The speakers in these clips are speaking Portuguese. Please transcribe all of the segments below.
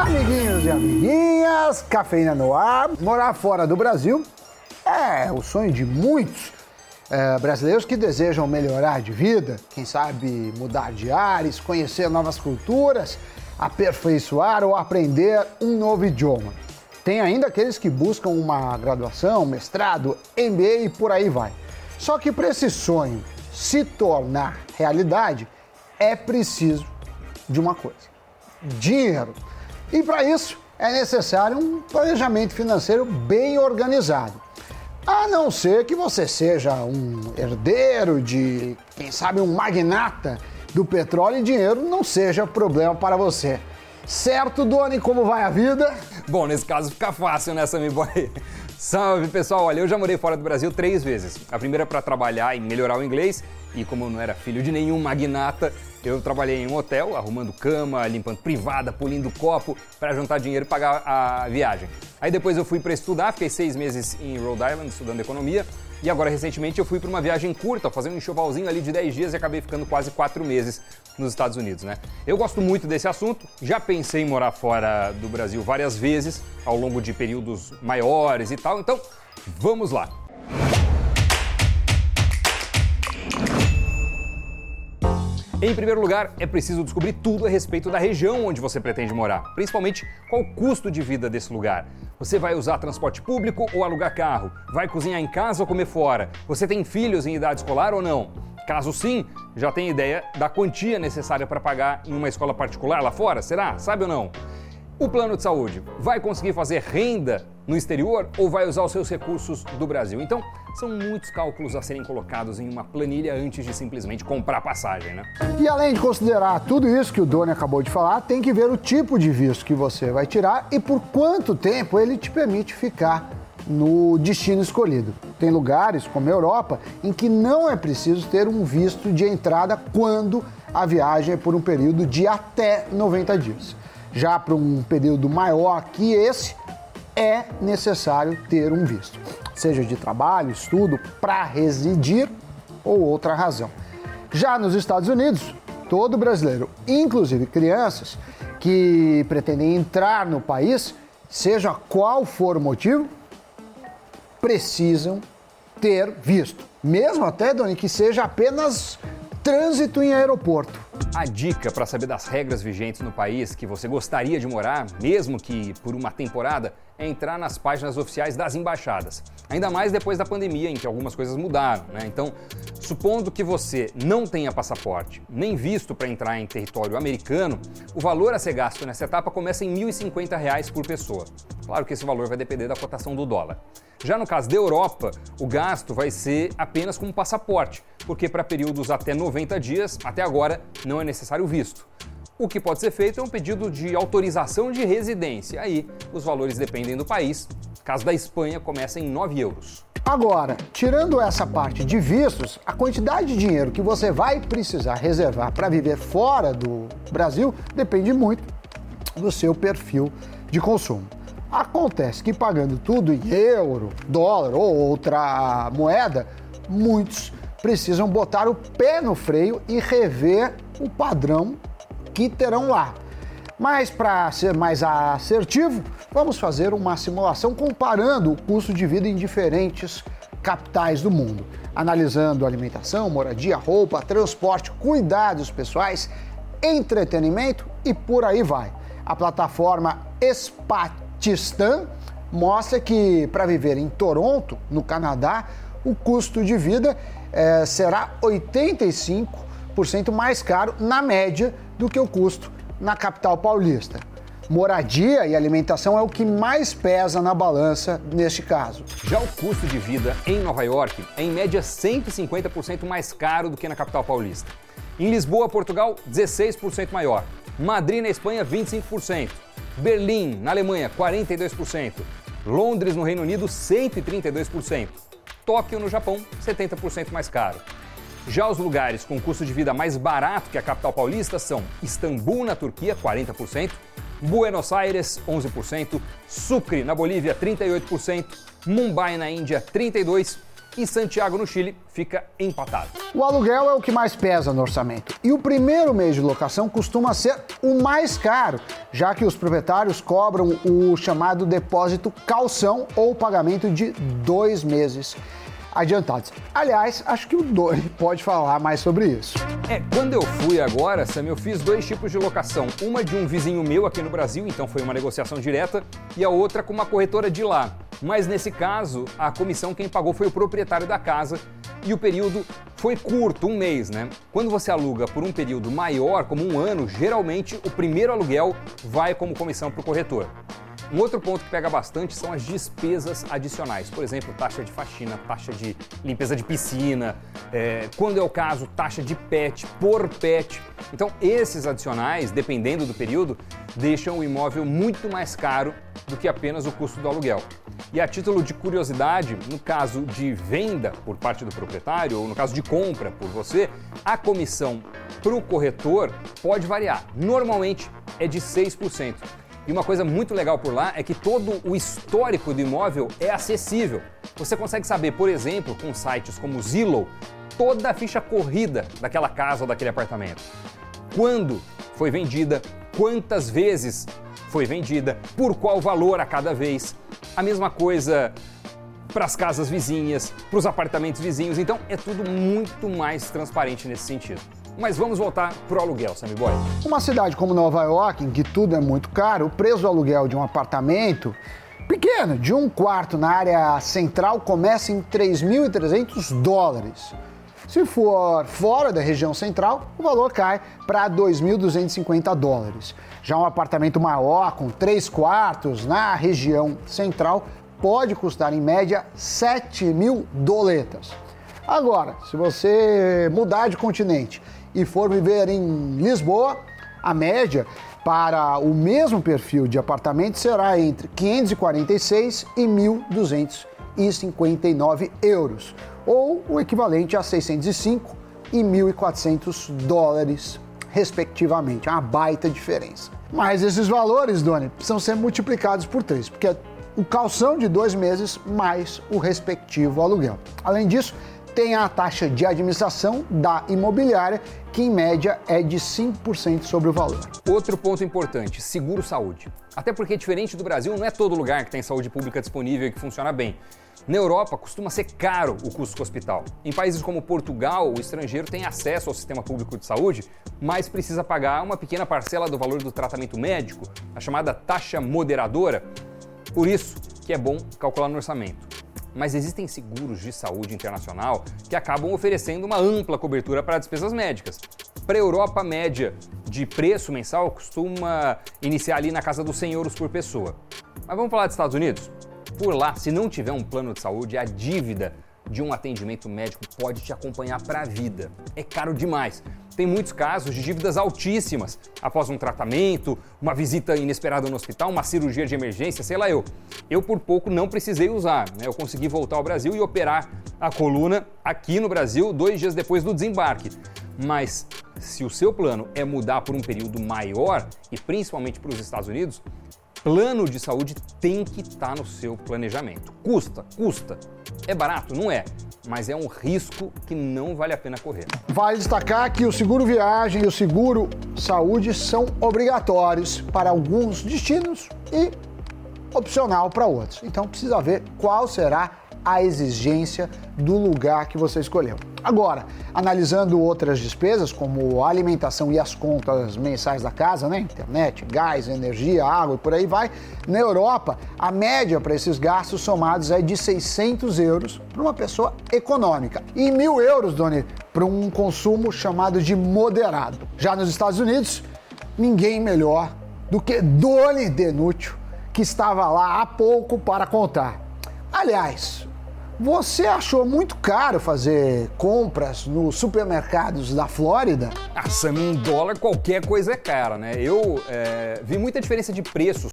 Amiguinhos e amiguinhas, cafeína no ar. Morar fora do Brasil é o sonho de muitos é, brasileiros que desejam melhorar de vida, quem sabe mudar de ares, conhecer novas culturas, aperfeiçoar ou aprender um novo idioma. Tem ainda aqueles que buscam uma graduação, mestrado, MBA e por aí vai. Só que para esse sonho se tornar realidade, é preciso de uma coisa: dinheiro. E para isso é necessário um planejamento financeiro bem organizado. A não ser que você seja um herdeiro de, quem sabe, um magnata do petróleo e dinheiro não seja problema para você. Certo, Doni, como vai a vida? Bom, nesse caso fica fácil, né, Sammy Boy? Salve, pessoal! Olha, eu já morei fora do Brasil três vezes. A primeira para trabalhar e melhorar o inglês, e como eu não era filho de nenhum magnata, eu trabalhei em um hotel, arrumando cama, limpando privada, polindo copo, para juntar dinheiro e pagar a viagem. Aí depois eu fui para estudar, fiquei seis meses em Rhode Island estudando economia. E agora, recentemente, eu fui para uma viagem curta, fazendo um enxovalzinho ali de 10 dias e acabei ficando quase 4 meses nos Estados Unidos, né? Eu gosto muito desse assunto, já pensei em morar fora do Brasil várias vezes, ao longo de períodos maiores e tal, então vamos lá! Em primeiro lugar, é preciso descobrir tudo a respeito da região onde você pretende morar, principalmente qual o custo de vida desse lugar. Você vai usar transporte público ou alugar carro? Vai cozinhar em casa ou comer fora? Você tem filhos em idade escolar ou não? Caso sim, já tem ideia da quantia necessária para pagar em uma escola particular lá fora? Será? Sabe ou não? O plano de saúde vai conseguir fazer renda no exterior ou vai usar os seus recursos do Brasil? Então, são muitos cálculos a serem colocados em uma planilha antes de simplesmente comprar passagem, né? E além de considerar tudo isso que o Doni acabou de falar, tem que ver o tipo de visto que você vai tirar e por quanto tempo ele te permite ficar no destino escolhido. Tem lugares, como a Europa, em que não é preciso ter um visto de entrada quando a viagem é por um período de até 90 dias. Já para um período maior que esse, é necessário ter um visto, seja de trabalho, estudo, para residir ou outra razão. Já nos Estados Unidos, todo brasileiro, inclusive crianças que pretendem entrar no país, seja qual for o motivo, precisam ter visto. Mesmo até, Doni, que seja apenas trânsito em aeroporto. A dica para saber das regras vigentes no país que você gostaria de morar, mesmo que por uma temporada, é entrar nas páginas oficiais das embaixadas. Ainda mais depois da pandemia, em que algumas coisas mudaram. Né? Então, supondo que você não tenha passaporte nem visto para entrar em território americano, o valor a ser gasto nessa etapa começa em R$ 1.050 por pessoa. Claro que esse valor vai depender da cotação do dólar. Já no caso da Europa, o gasto vai ser apenas com passaporte, porque para períodos até 90 dias, até agora, não é necessário visto. O que pode ser feito é um pedido de autorização de residência. Aí, os valores dependem do país. Caso da Espanha começa em 9 euros. Agora, tirando essa parte de vistos, a quantidade de dinheiro que você vai precisar reservar para viver fora do Brasil depende muito do seu perfil de consumo. Acontece que pagando tudo em euro, dólar ou outra moeda, muitos precisam botar o pé no freio e rever o padrão que terão lá. Mas para ser mais assertivo, vamos fazer uma simulação comparando o custo de vida em diferentes capitais do mundo, analisando alimentação, moradia, roupa, transporte, cuidados pessoais, entretenimento e por aí vai. A plataforma Spat Tistan mostra que para viver em Toronto, no Canadá, o custo de vida é, será 85% mais caro na média do que o custo na capital paulista. Moradia e alimentação é o que mais pesa na balança neste caso. Já o custo de vida em Nova York é em média 150% mais caro do que na capital paulista. Em Lisboa, Portugal, 16% maior. Madrid, na Espanha, 25%. Berlim, na Alemanha, 42%. Londres, no Reino Unido, 132%. Tóquio, no Japão, 70% mais caro. Já os lugares com custo de vida mais barato que a capital paulista são Istambul, na Turquia, 40%, Buenos Aires, 11%, Sucre, na Bolívia, 38%, Mumbai, na Índia, 32% e Santiago, no Chile, fica empatado. O aluguel é o que mais pesa no orçamento. E o primeiro mês de locação costuma ser o mais caro, já que os proprietários cobram o chamado depósito calção ou pagamento de dois meses adiantados. Aliás, acho que o Dori pode falar mais sobre isso. É, quando eu fui agora, Sam, eu fiz dois tipos de locação. Uma de um vizinho meu aqui no Brasil, então foi uma negociação direta, e a outra com uma corretora de lá. Mas nesse caso, a comissão quem pagou foi o proprietário da casa e o período foi curto, um mês, né? Quando você aluga por um período maior, como um ano, geralmente o primeiro aluguel vai como comissão para o corretor. Um outro ponto que pega bastante são as despesas adicionais. Por exemplo, taxa de faxina, taxa de limpeza de piscina, é, quando é o caso, taxa de pet por pet. Então, esses adicionais, dependendo do período, deixam o imóvel muito mais caro do que apenas o custo do aluguel. E a título de curiosidade, no caso de venda por parte do proprietário ou no caso de compra por você, a comissão para o corretor pode variar. Normalmente é de 6%. E uma coisa muito legal por lá é que todo o histórico do imóvel é acessível. Você consegue saber, por exemplo, com sites como Zillow, toda a ficha corrida daquela casa ou daquele apartamento. Quando foi vendida, quantas vezes foi vendida, por qual valor a cada vez. A mesma coisa para as casas vizinhas, para os apartamentos vizinhos. Então é tudo muito mais transparente nesse sentido. Mas vamos voltar para o aluguel, Sammy Boy. Uma cidade como Nova York, em que tudo é muito caro, o preço do aluguel de um apartamento pequeno, de um quarto na área central, começa em 3.300 dólares. Se for fora da região central, o valor cai para 2.250 dólares. Já um apartamento maior, com três quartos, na região central, pode custar em média 7 mil doletas. Agora, se você mudar de continente e for viver em Lisboa, a média para o mesmo perfil de apartamento será entre 546 e 1.259 euros, ou o equivalente a 605 e 1.400 dólares, respectivamente. É uma baita diferença. Mas esses valores, Doni, precisam ser multiplicados por três, porque é o calção de dois meses mais o respectivo aluguel. Além disso, tem a taxa de administração da imobiliária, que em média é de 5% sobre o valor. Outro ponto importante: seguro saúde. Até porque, diferente do Brasil, não é todo lugar que tem saúde pública disponível e que funciona bem. Na Europa, costuma ser caro o custo do hospital. Em países como Portugal, o estrangeiro tem acesso ao sistema público de saúde, mas precisa pagar uma pequena parcela do valor do tratamento médico, a chamada taxa moderadora. Por isso que é bom calcular no orçamento mas existem seguros de saúde internacional que acabam oferecendo uma ampla cobertura para despesas médicas. Para a Europa, a média de preço mensal costuma iniciar ali na casa dos 100 euros por pessoa. Mas vamos falar dos Estados Unidos? Por lá, se não tiver um plano de saúde, a dívida de um atendimento médico pode te acompanhar para a vida. É caro demais. Tem muitos casos de dívidas altíssimas após um tratamento, uma visita inesperada no hospital, uma cirurgia de emergência, sei lá eu. Eu por pouco não precisei usar, né? Eu consegui voltar ao Brasil e operar a coluna aqui no Brasil dois dias depois do desembarque. Mas se o seu plano é mudar por um período maior e principalmente para os Estados Unidos, plano de saúde tem que estar tá no seu planejamento. Custa, custa. É barato? Não é. Mas é um risco que não vale a pena correr. Vale destacar que o seguro viagem e o seguro saúde são obrigatórios para alguns destinos e opcional para outros. Então precisa ver qual será a exigência do lugar que você escolheu. Agora, analisando outras despesas, como a alimentação e as contas mensais da casa, né? internet, gás, energia, água e por aí vai, na Europa, a média para esses gastos somados é de 600 euros para uma pessoa econômica e mil euros, Doni, para um consumo chamado de moderado. Já nos Estados Unidos, ninguém melhor do que Doni Denúcio, que estava lá há pouco para contar. Aliás, você achou muito caro fazer compras nos supermercados da Flórida? Ah, Sam, um dólar qualquer coisa é cara, né? Eu é, vi muita diferença de preços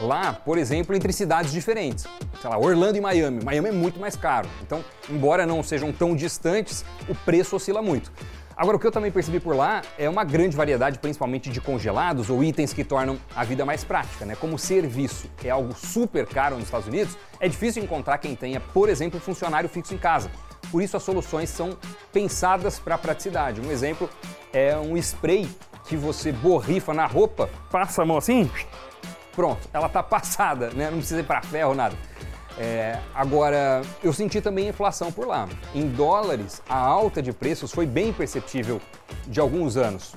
lá, por exemplo, entre cidades diferentes. Sei lá, Orlando e Miami. Miami é muito mais caro. Então, embora não sejam tão distantes, o preço oscila muito. Agora, o que eu também percebi por lá é uma grande variedade, principalmente de congelados ou itens que tornam a vida mais prática, né? Como serviço, é algo super caro nos Estados Unidos, é difícil encontrar quem tenha, por exemplo, funcionário fixo em casa. Por isso as soluções são pensadas para a praticidade. Um exemplo é um spray que você borrifa na roupa, passa a mão assim, pronto, ela está passada, né? Não precisa ir para ferro nada. É, agora, eu senti também inflação por lá. Em dólares, a alta de preços foi bem perceptível de alguns anos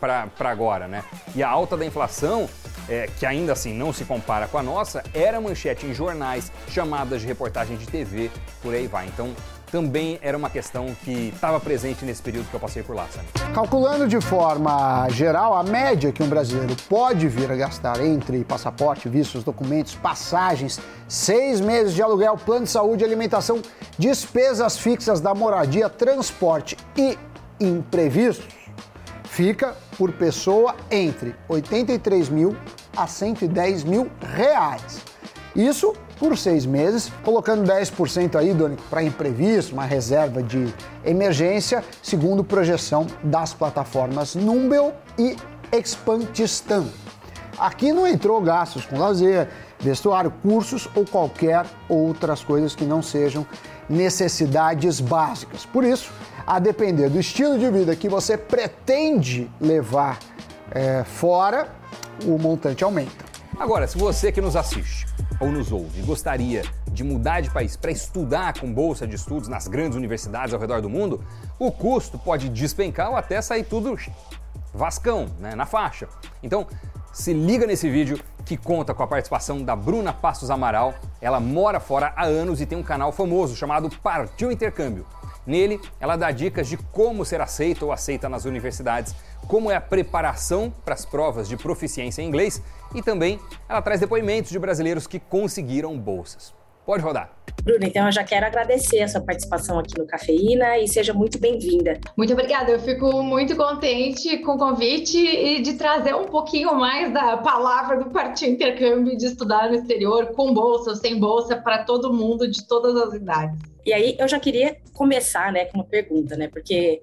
para agora, né? E a alta da inflação, é, que ainda assim não se compara com a nossa, era manchete em jornais, chamadas de reportagem de TV, por aí vai. Então, também era uma questão que estava presente nesse período que eu passei por lá, sabe? Calculando de forma geral, a média que um brasileiro pode vir a gastar entre passaporte, vistos, documentos, passagens, seis meses de aluguel, plano de saúde, alimentação, despesas fixas da moradia, transporte e imprevistos, fica por pessoa entre 83 mil a 110 mil reais. Isso por seis meses, colocando 10% aí, Doni, para imprevisto, uma reserva de emergência, segundo projeção das plataformas Numbel e Expantistan. Aqui não entrou gastos com lazer, vestuário, cursos ou qualquer outras coisas que não sejam necessidades básicas. Por isso, a depender do estilo de vida que você pretende levar é, fora, o montante aumenta. Agora, se você que nos assiste ou nos ouve gostaria de mudar de país para estudar com bolsa de estudos nas grandes universidades ao redor do mundo, o custo pode despencar ou até sair tudo vascão, né, na faixa. Então, se liga nesse vídeo que conta com a participação da Bruna Passos Amaral. Ela mora fora há anos e tem um canal famoso chamado Partiu Intercâmbio. Nele, ela dá dicas de como ser aceita ou aceita nas universidades, como é a preparação para as provas de proficiência em inglês e também ela traz depoimentos de brasileiros que conseguiram bolsas. Pode rodar. Bruna, então eu já quero agradecer a sua participação aqui no Cafeína e seja muito bem-vinda. Muito obrigada, eu fico muito contente com o convite e de trazer um pouquinho mais da palavra do Partido Intercâmbio de estudar no exterior, com bolsa ou sem bolsa, para todo mundo de todas as idades. E aí eu já queria começar, né, com uma pergunta, né, porque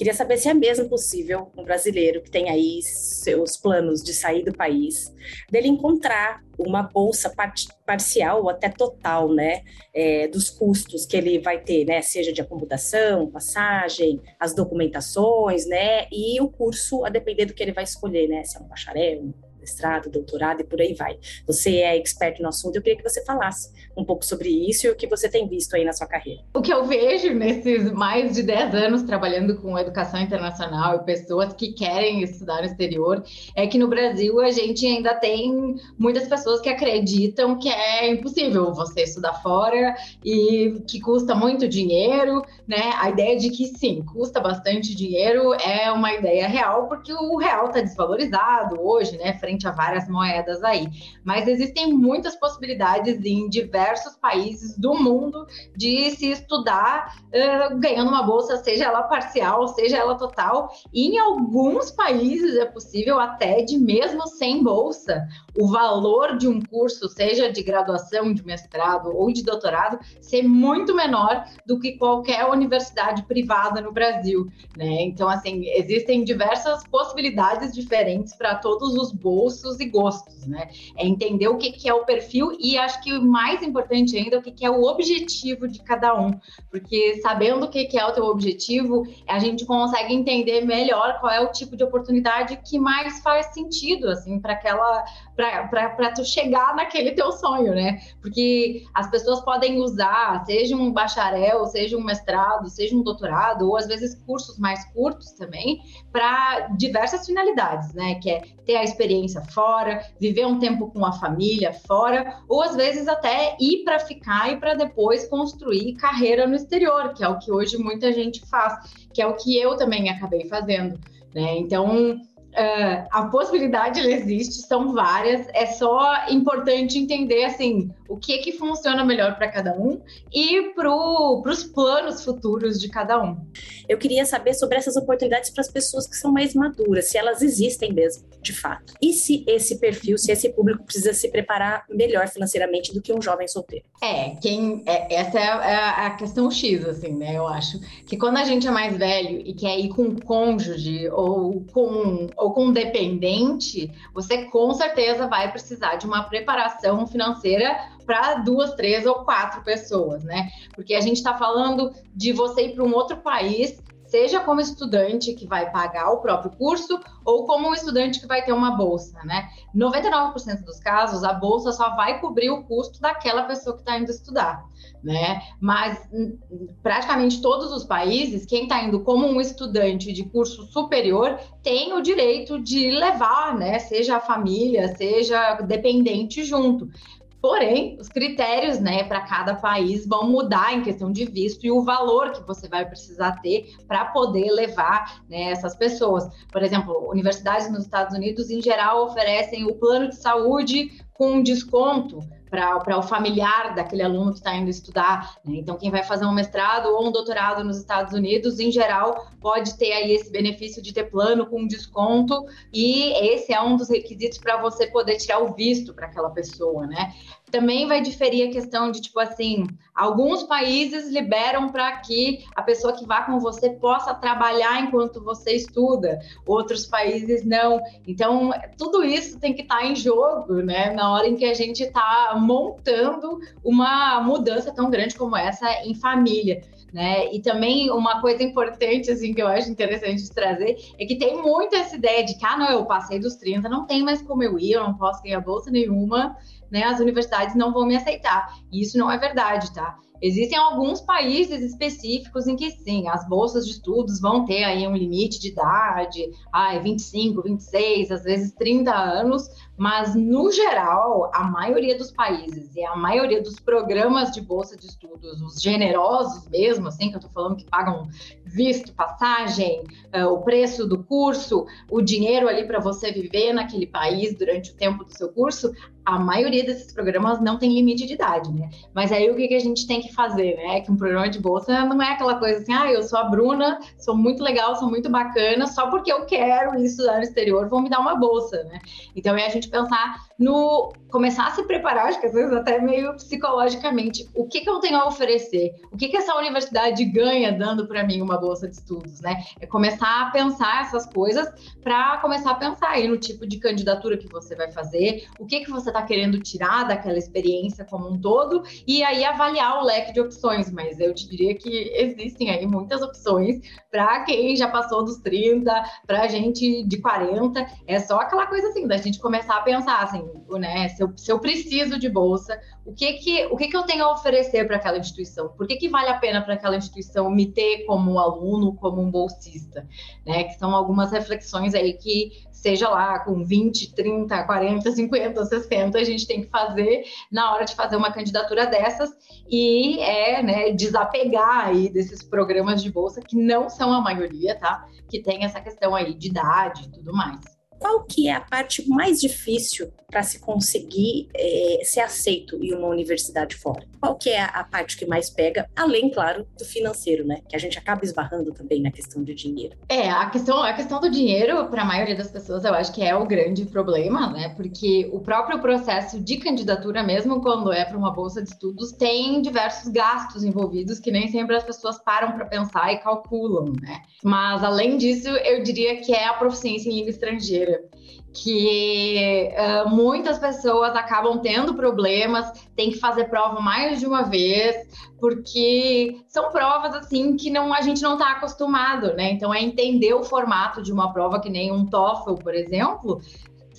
Queria saber se é mesmo possível um brasileiro que tem aí seus planos de sair do país, dele encontrar uma bolsa par parcial ou até total, né, é, dos custos que ele vai ter, né, seja de acomodação, passagem, as documentações, né, e o curso a depender do que ele vai escolher, né, se é um bacharel, mestrado, doutorado e por aí vai. Você é expert no assunto, eu queria que você falasse um pouco sobre isso e o que você tem visto aí na sua carreira. O que eu vejo nesses mais de 10 anos trabalhando com educação internacional e pessoas que querem estudar no exterior é que no Brasil a gente ainda tem muitas pessoas que acreditam que é impossível você estudar fora e que custa muito dinheiro, né? A ideia de que sim, custa bastante dinheiro é uma ideia real porque o real está desvalorizado hoje, né? frente a várias moedas aí. Mas existem muitas possibilidades em diversos países do mundo de se estudar uh, ganhando uma bolsa, seja ela parcial, seja ela total. E em alguns países é possível até de mesmo sem bolsa, o valor de um curso, seja de graduação, de mestrado ou de doutorado, ser muito menor do que qualquer universidade privada no Brasil, né? Então, assim, existem diversas possibilidades diferentes para todos os bolsos e gostos, né? É entender o que, que é o perfil e acho que o mais importante ainda é o que, que é o objetivo de cada um, porque sabendo o que, que é o teu objetivo, a gente consegue entender melhor qual é o tipo de oportunidade que mais faz sentido, assim, para aquela, para tu chegar naquele teu sonho, né? Porque as pessoas podem usar, seja um bacharel, seja um mestrado, seja um doutorado, ou às vezes cursos mais curtos também, para diversas finalidades, né? Que é ter a experiência fora, viver um tempo com a família fora, ou às vezes até ir para ficar e para depois construir carreira no exterior, que é o que hoje muita gente faz, que é o que eu também acabei fazendo. Né? Então, Uh, a possibilidade existe, são várias. É só importante entender assim o que que funciona melhor para cada um e para os planos futuros de cada um. Eu queria saber sobre essas oportunidades para as pessoas que são mais maduras, se elas existem mesmo, de fato. E se esse perfil, se esse público precisa se preparar melhor financeiramente do que um jovem solteiro? É, quem é, essa é a, é a questão X, assim, né? Eu acho que quando a gente é mais velho e quer ir com um cônjuge ou com ou com dependente, você com certeza vai precisar de uma preparação financeira para duas, três ou quatro pessoas, né? Porque a gente está falando de você ir para um outro país seja como estudante que vai pagar o próprio curso ou como um estudante que vai ter uma bolsa, né? 99% dos casos, a bolsa só vai cobrir o custo daquela pessoa que está indo estudar, né? Mas hum, praticamente todos os países, quem está indo como um estudante de curso superior tem o direito de levar, né? Seja a família, seja dependente junto. Porém, os critérios né, para cada país vão mudar em questão de visto e o valor que você vai precisar ter para poder levar né, essas pessoas. Por exemplo, universidades nos Estados Unidos, em geral, oferecem o plano de saúde com desconto para o familiar daquele aluno que está indo estudar. Né? Então, quem vai fazer um mestrado ou um doutorado nos Estados Unidos, em geral, pode ter aí esse benefício de ter plano com desconto, e esse é um dos requisitos para você poder tirar o visto para aquela pessoa, né? Também vai diferir a questão de, tipo assim, alguns países liberam para que a pessoa que vá com você possa trabalhar enquanto você estuda, outros países não. Então, tudo isso tem que estar tá em jogo, né? Na hora em que a gente está montando uma mudança tão grande como essa em família. Né? E também uma coisa importante assim que eu acho interessante de trazer é que tem muito essa ideia de que ah, não, eu passei dos 30, não tem mais como eu ir, eu não posso ganhar bolsa nenhuma, né? As universidades não vão me aceitar. E isso não é verdade, tá? Existem alguns países específicos em que sim, as bolsas de estudos vão ter aí um limite de idade, ah, 25, 26, às vezes 30 anos, mas no geral, a maioria dos países e a maioria dos programas de bolsa de estudos, os generosos mesmo, assim, que eu tô falando que pagam visto, passagem, uh, o preço do curso, o dinheiro ali para você viver naquele país durante o tempo do seu curso, a maioria desses programas não tem limite de idade, né? Mas aí o que, que a gente tem que fazer, né? Que um programa de bolsa não é aquela coisa assim, ah, eu sou a Bruna, sou muito legal, sou muito bacana, só porque eu quero estudar no exterior, vão me dar uma bolsa, né? Então é a gente pensar no começar a se preparar, acho que às vezes até meio psicologicamente, o que, que eu tenho a oferecer? O que, que essa universidade ganha dando para mim uma bolsa de estudos, né? É começar a pensar essas coisas para começar a pensar aí no tipo de candidatura que você vai fazer, o que, que você está querendo tirar daquela experiência como um todo, e aí avaliar o leque de opções. Mas eu te diria que existem aí muitas opções para quem já passou dos 30, para gente de 40. É só aquela coisa assim, da gente começar a pensar assim, né? Se eu, se eu preciso de bolsa, o que que, o que, que eu tenho a oferecer para aquela instituição? Por que, que vale a pena para aquela instituição me ter como aluno, como um bolsista? Né? Que são algumas reflexões aí que, seja lá com 20, 30, 40, 50, 60, a gente tem que fazer na hora de fazer uma candidatura dessas e é né, desapegar aí desses programas de bolsa que não são a maioria, tá? Que tem essa questão aí de idade e tudo mais qual que é a parte mais difícil para se conseguir é, ser aceito em uma universidade fora? Qual que é a, parte que mais pega, além, claro, do financeiro, né? Que a gente acaba esbarrando também na questão de dinheiro. É, a questão, a questão do dinheiro, para a maioria das pessoas, eu acho que é o grande problema, né? Porque o próprio processo de candidatura, mesmo quando é para uma bolsa de estudos, tem diversos gastos envolvidos que nem sempre as pessoas param para pensar e calculam, né? Mas, além disso, eu diria que é a proficiência em língua estrangeira que uh, muitas pessoas acabam tendo problemas, tem que fazer prova mais de uma vez, porque são provas assim que não a gente não está acostumado, né? Então é entender o formato de uma prova que nem um TOEFL, por exemplo,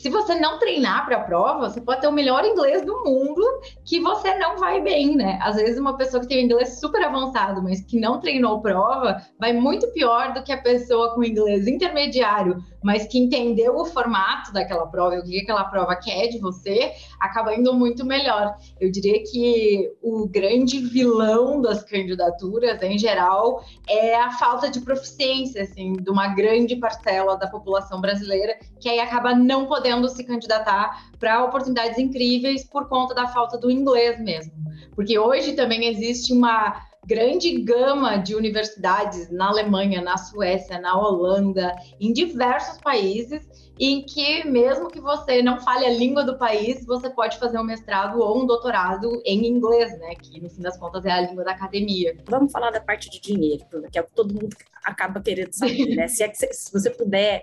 se você não treinar para a prova, você pode ter o melhor inglês do mundo que você não vai bem, né? Às vezes uma pessoa que tem um inglês super avançado, mas que não treinou prova, vai muito pior do que a pessoa com inglês intermediário, mas que entendeu o formato daquela prova o que aquela prova quer de você, acaba indo muito melhor. Eu diria que o grande vilão das candidaturas, em geral, é a falta de proficiência, assim, de uma grande parcela da população brasileira, que aí acaba não podendo se candidatar para oportunidades incríveis por conta da falta do inglês mesmo. Porque hoje também existe uma grande gama de universidades na Alemanha, na Suécia, na Holanda, em diversos países, em que mesmo que você não fale a língua do país, você pode fazer um mestrado ou um doutorado em inglês, né? Que no fim das contas é a língua da academia. Vamos falar da parte de dinheiro, que é o que todo mundo acaba querendo saber, né? Se, é que, se você puder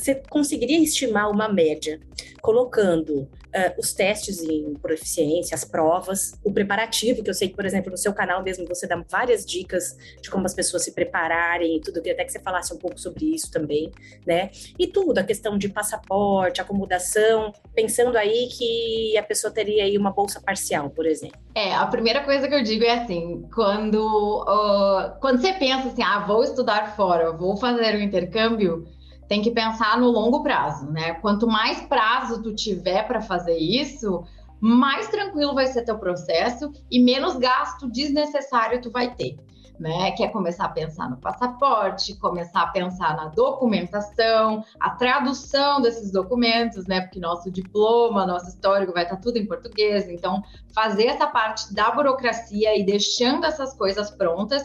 você conseguiria estimar uma média, colocando uh, os testes em proficiência, as provas, o preparativo, que eu sei que, por exemplo, no seu canal mesmo você dá várias dicas de como as pessoas se prepararem e tudo, queria até que você falasse um pouco sobre isso também, né? E tudo, a questão de passaporte, acomodação, pensando aí que a pessoa teria aí uma bolsa parcial, por exemplo. É, a primeira coisa que eu digo é assim, quando, uh, quando você pensa assim, ah, vou estudar fora, vou fazer um intercâmbio, tem que pensar no longo prazo, né? Quanto mais prazo tu tiver para fazer isso, mais tranquilo vai ser teu processo e menos gasto desnecessário tu vai ter né? Que é começar a pensar no passaporte, começar a pensar na documentação, a tradução desses documentos, né? Porque nosso diploma, nosso histórico vai estar tudo em português. Então, fazer essa parte da burocracia e deixando essas coisas prontas.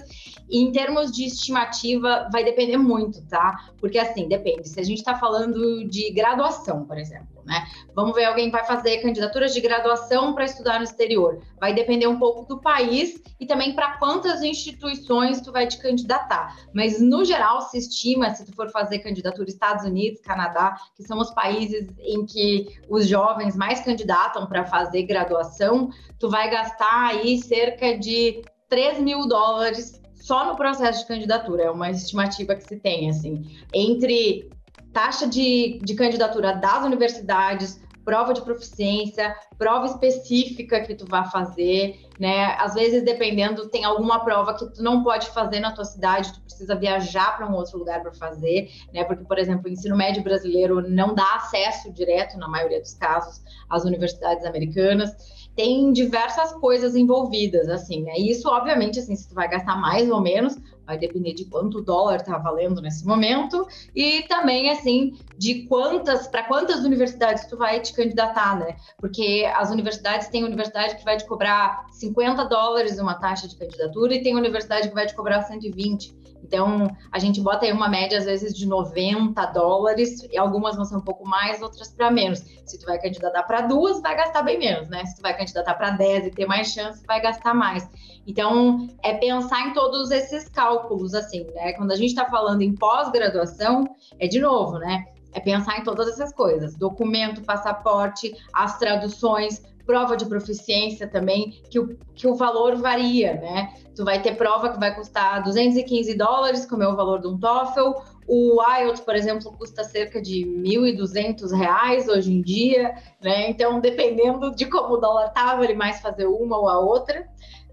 E em termos de estimativa, vai depender muito, tá? Porque assim, depende. Se a gente está falando de graduação, por exemplo né? Vamos ver alguém vai fazer candidaturas de graduação para estudar no exterior. Vai depender um pouco do país e também para quantas instituições tu vai te candidatar. Mas no geral se estima, se tu for fazer candidatura Estados Unidos, Canadá, que são os países em que os jovens mais candidatam para fazer graduação, tu vai gastar aí cerca de 3 mil dólares só no processo de candidatura, é uma estimativa que se tem, assim, entre taxa de, de candidatura das universidades, prova de proficiência, prova específica que tu vai fazer, né? Às vezes, dependendo, tem alguma prova que tu não pode fazer na tua cidade, tu precisa viajar para um outro lugar para fazer, né? Porque, por exemplo, o ensino médio brasileiro não dá acesso direto, na maioria dos casos, às universidades americanas. Tem diversas coisas envolvidas, assim, né? Isso, obviamente, assim, se tu vai gastar mais ou menos, vai depender de quanto o dólar está valendo nesse momento e também assim de quantas para quantas universidades tu vai te candidatar, né? Porque as universidades têm universidade que vai te cobrar 50 dólares uma taxa de candidatura e tem universidade que vai te cobrar 120. Então, a gente bota aí uma média, às vezes, de 90 dólares, e algumas vão ser um pouco mais, outras para menos. Se tu vai candidatar para duas, vai gastar bem menos, né? Se tu vai candidatar para 10 e ter mais chance, vai gastar mais. Então, é pensar em todos esses cálculos, assim, né? Quando a gente está falando em pós-graduação, é de novo, né? É pensar em todas essas coisas: documento, passaporte, as traduções, prova de proficiência também, que o, que o valor varia, né? Tu vai ter prova que vai custar 215 dólares, como é o valor de um TOEFL. O IELTS, por exemplo, custa cerca de 1.200 reais hoje em dia, né? Então, dependendo de como o dólar tá, vale mais fazer uma ou a outra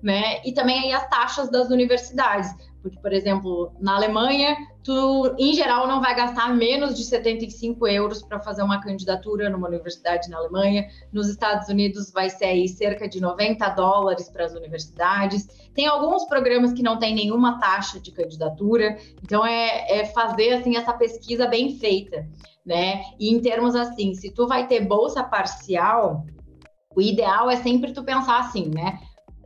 né? E também aí as taxas das universidades. Porque, por exemplo, na Alemanha, tu, em geral, não vai gastar menos de 75 euros para fazer uma candidatura numa universidade na Alemanha. Nos Estados Unidos, vai ser aí cerca de 90 dólares para as universidades. Tem alguns programas que não tem nenhuma taxa de candidatura. Então, é, é fazer, assim, essa pesquisa bem feita, né? E em termos, assim, se tu vai ter bolsa parcial, o ideal é sempre tu pensar assim, né?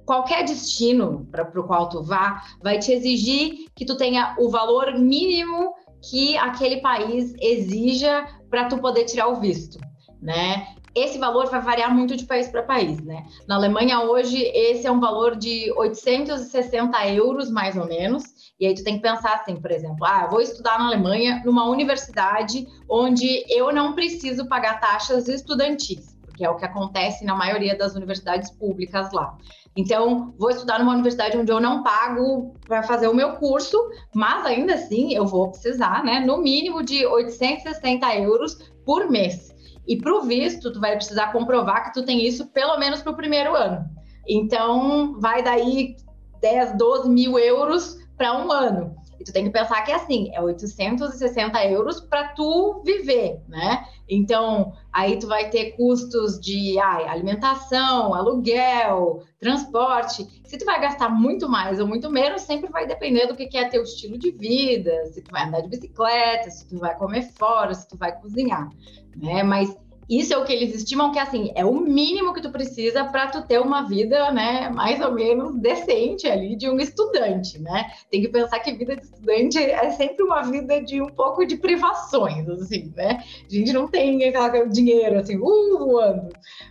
Qualquer destino para o qual tu vá vai te exigir que tu tenha o valor mínimo que aquele país exija para tu poder tirar o visto, né? Esse valor vai variar muito de país para país, né? Na Alemanha hoje esse é um valor de 860 euros mais ou menos. E aí tu tem que pensar assim, por exemplo, ah, vou estudar na Alemanha numa universidade onde eu não preciso pagar taxas estudantis, que é o que acontece na maioria das universidades públicas lá. Então, vou estudar numa universidade onde eu não pago para fazer o meu curso, mas ainda assim eu vou precisar, né, no mínimo de 860 euros por mês. E para o visto, tu vai precisar comprovar que tu tem isso pelo menos para o primeiro ano. Então, vai daí 10, 12 mil euros para um ano. Tu tem que pensar que é assim, é 860 euros para tu viver, né? Então, aí tu vai ter custos de ai, alimentação, aluguel, transporte. Se tu vai gastar muito mais ou muito menos, sempre vai depender do que é teu estilo de vida, se tu vai andar de bicicleta, se tu vai comer fora, se tu vai cozinhar, né? Mas isso é o que eles estimam que assim é o mínimo que tu precisa para tu ter uma vida, né, mais ou menos decente ali de um estudante, né? Tem que pensar que vida de estudante é sempre uma vida de um pouco de privações, assim, né? A gente não tem aquele dinheiro assim, uh, voando,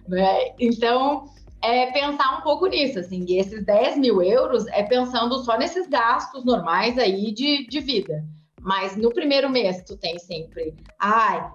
né? Então é pensar um pouco nisso, assim, e esses 10 mil euros é pensando só nesses gastos normais aí de, de vida. Mas no primeiro mês tu tem sempre, ai,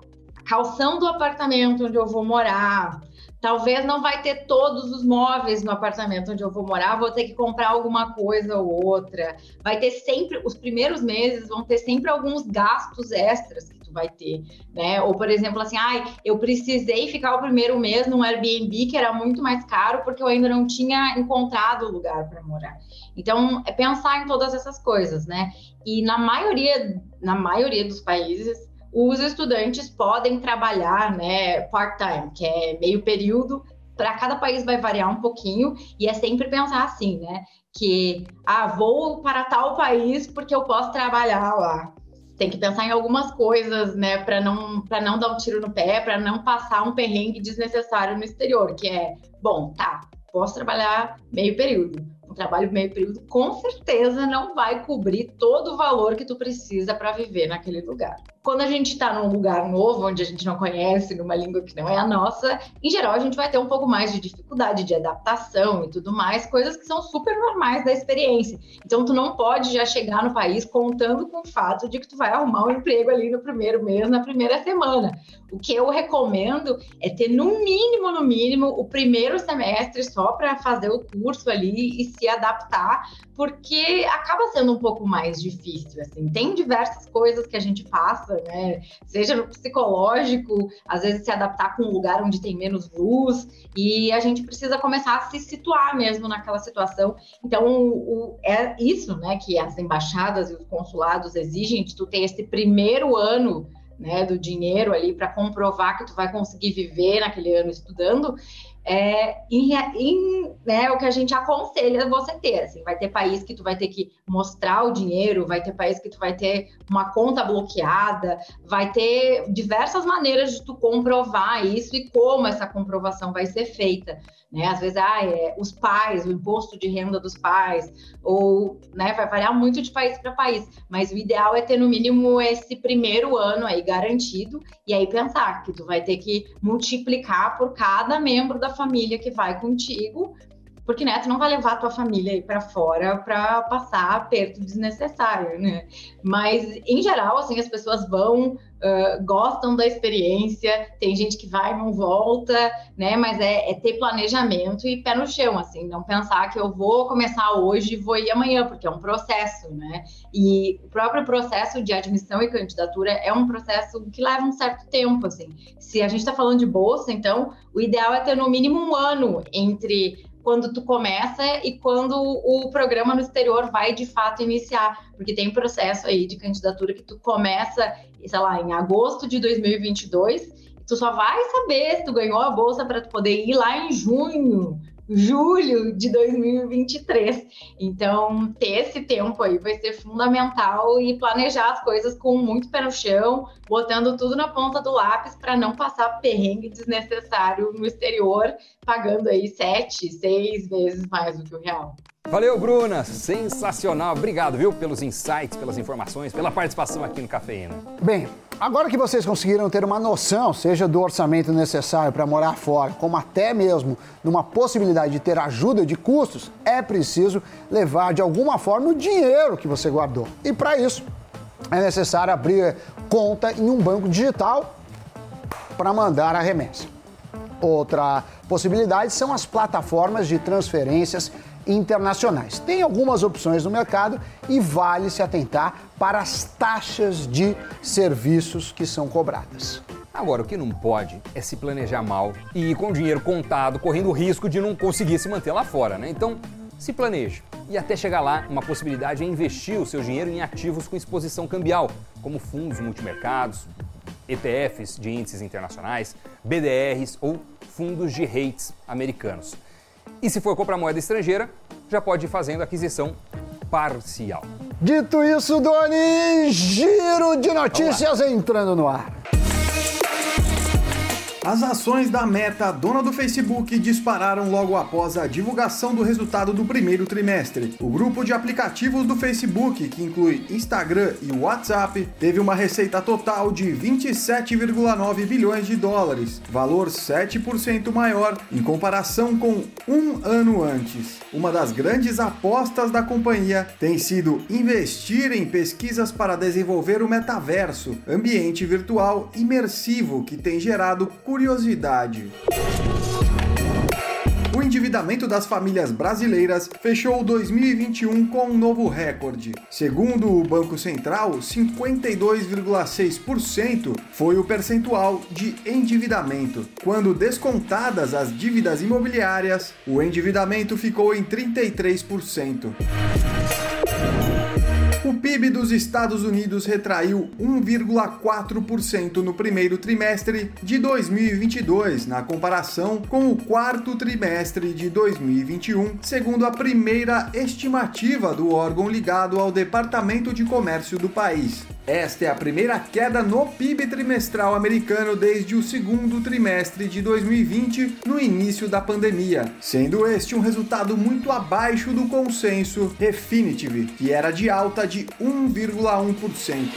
calção do apartamento onde eu vou morar, Talvez não vai ter todos os móveis no apartamento onde eu vou morar, vou ter que comprar alguma coisa ou outra. Vai ter sempre, os primeiros meses vão ter sempre alguns gastos extras que tu vai ter, né? Ou, por exemplo, assim, ai, eu precisei ficar o primeiro mês num Airbnb que era muito mais caro porque eu ainda não tinha encontrado lugar para morar. Então, é pensar em todas essas coisas, né? E na maioria, na maioria dos países, os estudantes podem trabalhar, né, part-time, que é meio período. Para cada país vai variar um pouquinho e é sempre pensar assim, né? Que ah, vou para tal país porque eu posso trabalhar lá. Tem que pensar em algumas coisas, né, para não para não dar um tiro no pé, para não passar um perrengue desnecessário no exterior, que é, bom, tá, posso trabalhar meio período, um trabalho meio período com certeza não vai cobrir todo o valor que tu precisa para viver naquele lugar. Quando a gente está num lugar novo, onde a gente não conhece, numa língua que não é a nossa, em geral a gente vai ter um pouco mais de dificuldade de adaptação e tudo mais, coisas que são super normais da experiência. Então tu não pode já chegar no país contando com o fato de que tu vai arrumar um emprego ali no primeiro mês, na primeira semana. O que eu recomendo é ter no mínimo, no mínimo, o primeiro semestre só para fazer o curso ali e se adaptar, porque acaba sendo um pouco mais difícil, assim. Tem diversas coisas que a gente passa, né? Seja no psicológico, às vezes se adaptar com um lugar onde tem menos luz, e a gente precisa começar a se situar mesmo naquela situação. Então, o, é isso, né, que as embaixadas e os consulados exigem de tu ter esse primeiro ano né, do dinheiro ali para comprovar que tu vai conseguir viver naquele ano estudando, é, em, em, né, o que a gente aconselha você ter. Assim, vai ter país que tu vai ter que mostrar o dinheiro, vai ter país que tu vai ter uma conta bloqueada, vai ter diversas maneiras de tu comprovar isso e como essa comprovação vai ser feita. Né? Às vezes, ah, é, os pais, o imposto de renda dos pais, ou né, vai variar muito de país para país, mas o ideal é ter no mínimo esse primeiro ano aí garantido, e aí pensar que tu vai ter que multiplicar por cada membro da família que vai contigo, porque né, tu não vai levar a tua família aí para fora para passar aperto desnecessário, né? Mas em geral, assim, as pessoas vão uh, gostam da experiência, tem gente que vai não volta, né? Mas é, é, ter planejamento e pé no chão, assim, não pensar que eu vou começar hoje e vou ir amanhã, porque é um processo, né? E o próprio processo de admissão e candidatura é um processo que leva um certo tempo, assim. Se a gente está falando de bolsa, então o ideal é ter no mínimo um ano entre quando tu começa e quando o programa no exterior vai de fato iniciar, porque tem processo aí de candidatura que tu começa, sei lá, em agosto de 2022, e tu só vai saber se tu ganhou a bolsa para tu poder ir lá em junho julho de 2023. Então, ter esse tempo aí vai ser fundamental e planejar as coisas com muito pé no chão, botando tudo na ponta do lápis para não passar perrengue desnecessário no exterior, pagando aí sete, seis vezes mais do que o real. Valeu, Bruna! Sensacional! Obrigado, viu, pelos insights, pelas informações, pela participação aqui no Cafeína. Bem, agora que vocês conseguiram ter uma noção, seja do orçamento necessário para morar fora, como até mesmo numa possibilidade de ter ajuda de custos, é preciso levar de alguma forma o dinheiro que você guardou. E para isso, é necessário abrir conta em um banco digital para mandar a remessa. Outra possibilidade são as plataformas de transferências internacionais. Tem algumas opções no mercado e vale se atentar para as taxas de serviços que são cobradas. Agora, o que não pode é se planejar mal e ir com o dinheiro contado, correndo o risco de não conseguir se manter lá fora, né? Então, se planeje. E até chegar lá, uma possibilidade é investir o seu dinheiro em ativos com exposição cambial, como fundos multimercados, ETFs de índices internacionais, BDRs ou fundos de rates americanos. E se for comprar moeda estrangeira, já pode ir fazendo aquisição parcial. Dito isso, Doni, giro de notícias entrando no ar. As ações da Meta, dona do Facebook, dispararam logo após a divulgação do resultado do primeiro trimestre. O grupo de aplicativos do Facebook, que inclui Instagram e WhatsApp, teve uma receita total de 27,9 bilhões de dólares, valor 7% maior em comparação com um ano antes. Uma das grandes apostas da companhia tem sido investir em pesquisas para desenvolver o metaverso, ambiente virtual imersivo que tem gerado curiosidade. O endividamento das famílias brasileiras fechou 2021 com um novo recorde. Segundo o Banco Central, 52,6% foi o percentual de endividamento. Quando descontadas as dívidas imobiliárias, o endividamento ficou em 33%. O PIB dos Estados Unidos retraiu 1,4% no primeiro trimestre de 2022, na comparação com o quarto trimestre de 2021, segundo a primeira estimativa do órgão ligado ao Departamento de Comércio do país. Esta é a primeira queda no PIB trimestral americano desde o segundo trimestre de 2020, no início da pandemia, sendo este um resultado muito abaixo do consenso Refinitiv, que era de alta de 1,1%.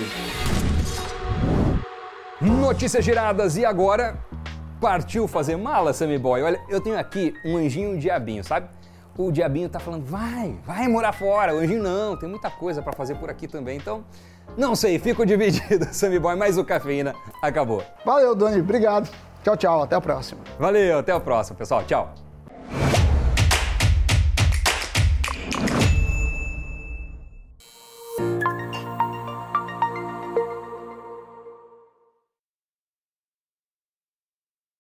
Notícias giradas e agora partiu fazer mala, Sammy Boy. Olha, eu tenho aqui um anjinho diabinho, sabe? O diabinho tá falando, vai, vai morar fora. O anjinho não, tem muita coisa para fazer por aqui também. Então, não sei, fico dividido, Sammy Boy, mas o cafeína acabou. Valeu, Dani, obrigado. Tchau, tchau, até a próxima. Valeu, até a próxima, pessoal. Tchau.